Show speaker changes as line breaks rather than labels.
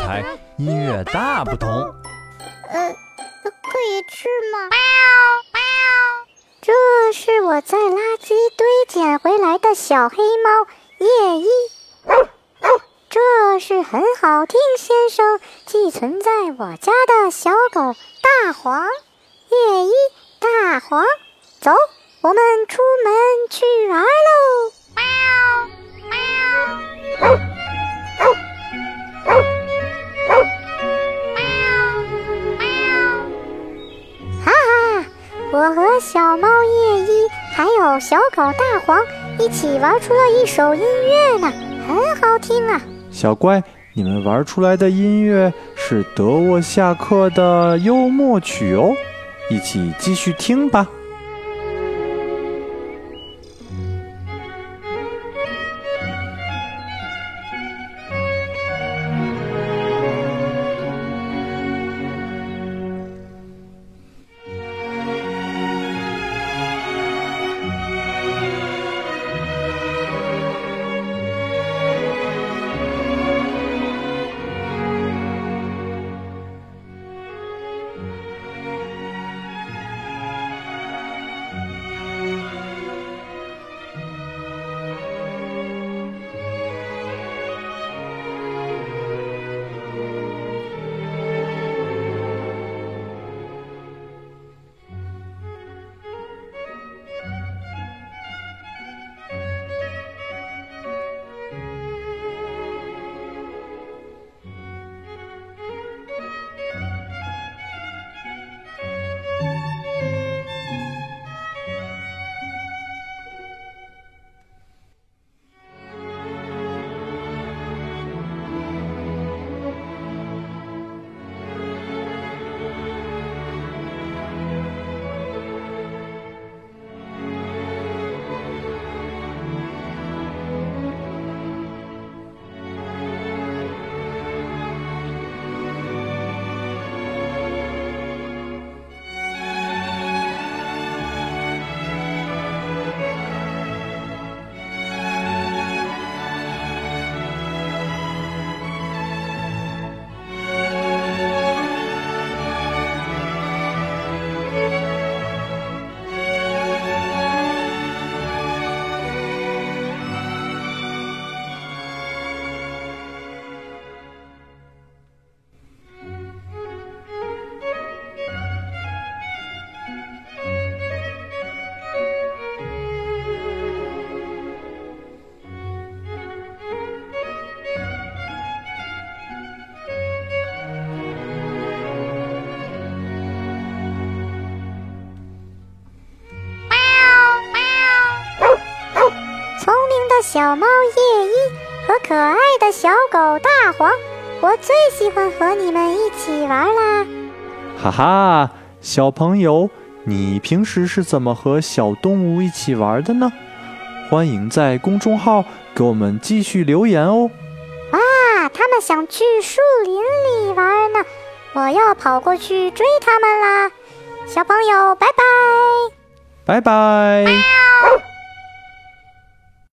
台音乐大不同。
呃，可以吃吗？这是我在垃圾堆捡回来的小黑猫夜一。这是很好听先生寄存在我家的小狗大黄。夜一大黄，走，我们出门去玩喽！我和小猫叶一还有小狗大黄一起玩出了一首音乐呢，很好听啊！
小乖，你们玩出来的音乐是德沃夏克的幽默曲哦，一起继续听吧。
小猫夜一和可爱的小狗大黄，我最喜欢和你们一起玩啦！
哈哈，小朋友，你平时是怎么和小动物一起玩的呢？欢迎在公众号给我们继续留言哦。
啊，他们想去树林里玩呢，我要跑过去追他们啦！小朋友，拜拜。
拜拜。